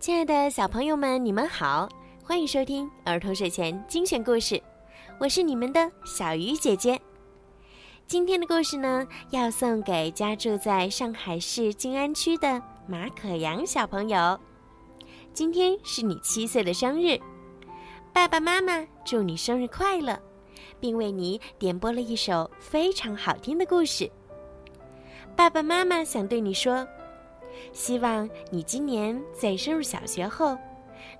亲爱的小朋友们，你们好，欢迎收听儿童睡前精选故事，我是你们的小鱼姐姐。今天的故事呢，要送给家住在上海市静安区的马可阳小朋友。今天是你七岁的生日，爸爸妈妈祝你生日快乐，并为你点播了一首非常好听的故事。爸爸妈妈想对你说。希望你今年在升入小学后，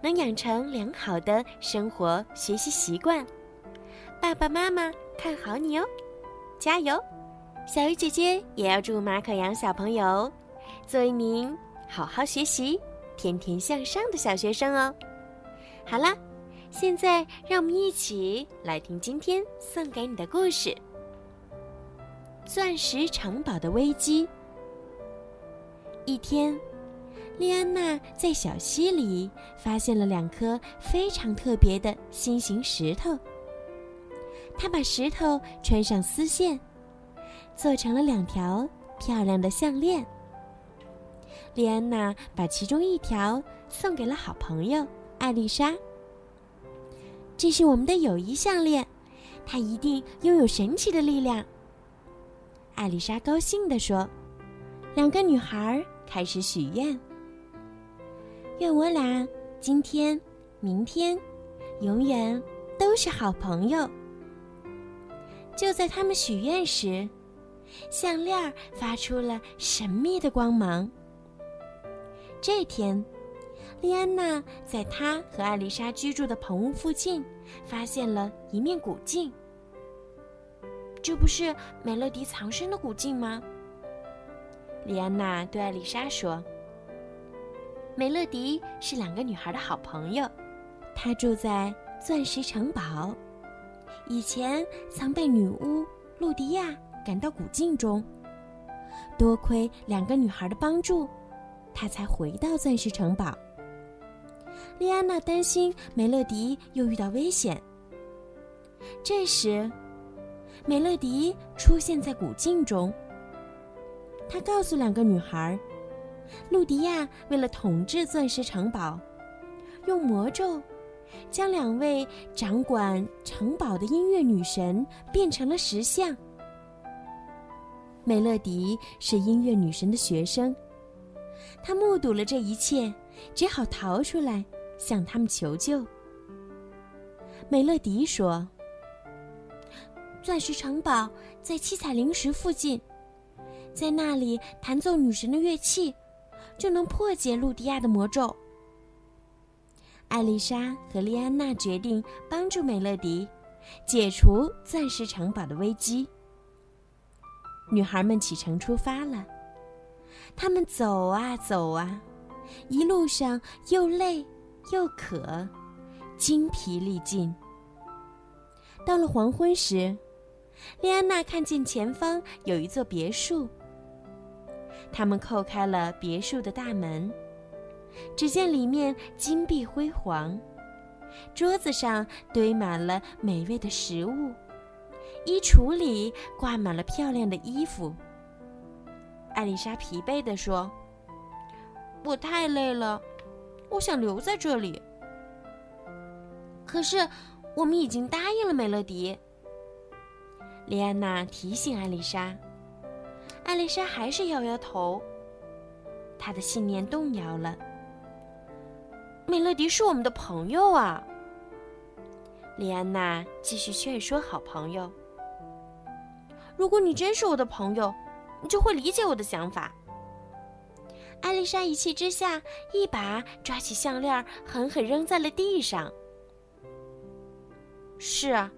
能养成良好的生活学习习惯。爸爸妈妈看好你哦，加油！小鱼姐姐也要祝马可阳小朋友做一名好好学习、天天向上的小学生哦。好了，现在让我们一起来听今天送给你的故事——钻石城堡的危机。一天，莉安娜在小溪里发现了两颗非常特别的心形石头。她把石头穿上丝线，做成了两条漂亮的项链。莉安娜把其中一条送给了好朋友艾丽莎。这是我们的友谊项链，它一定拥有神奇的力量。艾丽莎高兴地说。两个女孩开始许愿：愿我俩今天、明天，永远都是好朋友。就在他们许愿时，项链发出了神秘的光芒。这天，莉安娜在她和艾丽莎居住的棚屋附近，发现了一面古镜。这不是美乐迪藏身的古镜吗？莉安娜对艾丽莎说：“美乐迪是两个女孩的好朋友，她住在钻石城堡，以前曾被女巫露迪亚赶到古镜中。多亏两个女孩的帮助，她才回到钻石城堡。”莉安娜担心美乐迪又遇到危险。这时，美乐迪出现在古镜中。他告诉两个女孩，露迪亚为了统治钻石城堡，用魔咒将两位掌管城堡的音乐女神变成了石像。美乐迪是音乐女神的学生，他目睹了这一切，只好逃出来向他们求救。美乐迪说：“钻石城堡在七彩灵石附近。”在那里弹奏女神的乐器，就能破解露迪亚的魔咒。艾丽莎和莉安娜决定帮助美乐迪解除钻石城堡的危机。女孩们启程出发了，她们走啊走啊，一路上又累又渴，精疲力尽。到了黄昏时，莉安娜看见前方有一座别墅。他们叩开了别墅的大门，只见里面金碧辉煌，桌子上堆满了美味的食物，衣橱里挂满了漂亮的衣服。艾丽莎疲惫地说：“我太累了，我想留在这里。可是我们已经答应了美乐迪。”莉安娜提醒艾丽莎。艾丽莎还是摇摇头，她的信念动摇了。美乐迪是我们的朋友啊，莉安娜继续劝说好朋友：“如果你真是我的朋友，你就会理解我的想法。”艾丽莎一气之下，一把抓起项链，狠狠扔在了地上。是啊，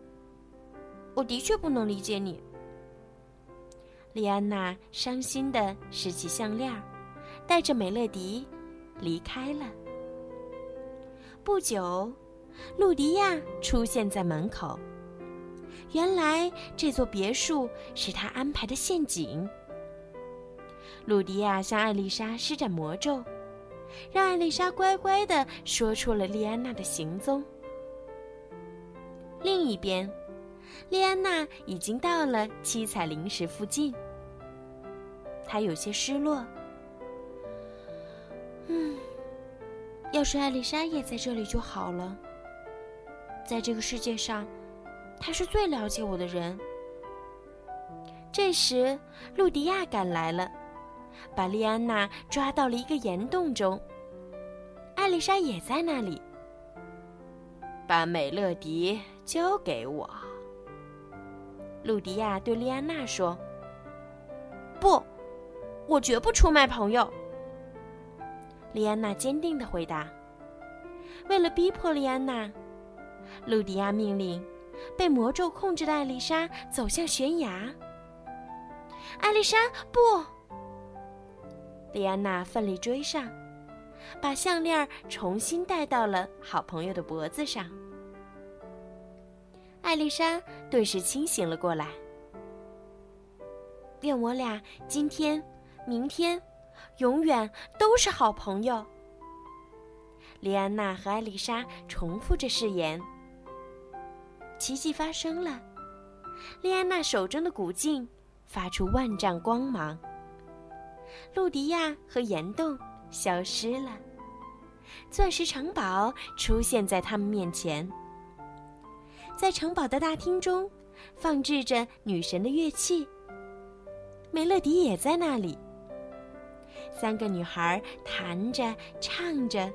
我的确不能理解你。莉安娜伤心地拾起项链，带着美乐迪离开了。不久，露迪亚出现在门口。原来这座别墅是他安排的陷阱。露迪亚向艾丽莎施展魔咒，让艾丽莎乖乖地说出了莉安娜的行踪。另一边。莉安娜已经到了七彩灵石附近，她有些失落。嗯，要是艾丽莎也在这里就好了。在这个世界上，她是最了解我的人。这时，露迪亚赶来了，把莉安娜抓到了一个岩洞中。艾丽莎也在那里。把美乐迪交给我。露迪亚对莉安娜说：“不，我绝不出卖朋友。”莉安娜坚定的回答。为了逼迫莉安娜，露迪亚命令被魔咒控制的艾丽莎走向悬崖。艾丽莎，不！莉安娜奋力追上，把项链重新戴到了好朋友的脖子上。艾丽莎顿时清醒了过来。愿我俩今天、明天，永远都是好朋友。莉安娜和艾丽莎重复着誓言。奇迹发生了，莉安娜手中的古镜发出万丈光芒。露迪亚和岩洞消失了，钻石城堡出现在他们面前。在城堡的大厅中，放置着女神的乐器。梅乐迪也在那里。三个女孩弹着、唱着。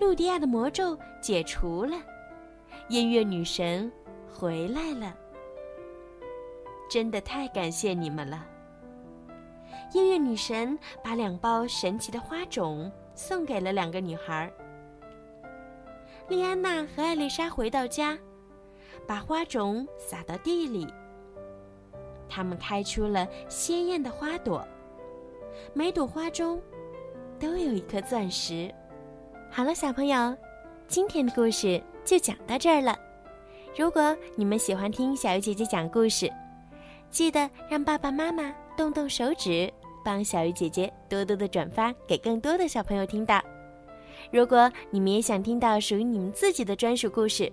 露迪亚的魔咒解除了，音乐女神回来了。真的太感谢你们了。音乐女神把两包神奇的花种送给了两个女孩。莉安娜和艾丽莎回到家，把花种撒到地里。它们开出了鲜艳的花朵，每朵花中都有一颗钻石。好了，小朋友，今天的故事就讲到这儿了。如果你们喜欢听小鱼姐姐讲故事，记得让爸爸妈妈动动手指，帮小鱼姐姐多多的转发给更多的小朋友听到。如果你们也想听到属于你们自己的专属故事，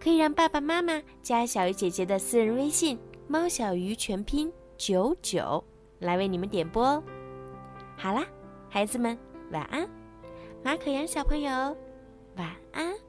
可以让爸爸妈妈加小鱼姐姐的私人微信“猫小鱼”全拼九九，来为你们点播哦。好啦，孩子们，晚安。马可阳小朋友，晚安。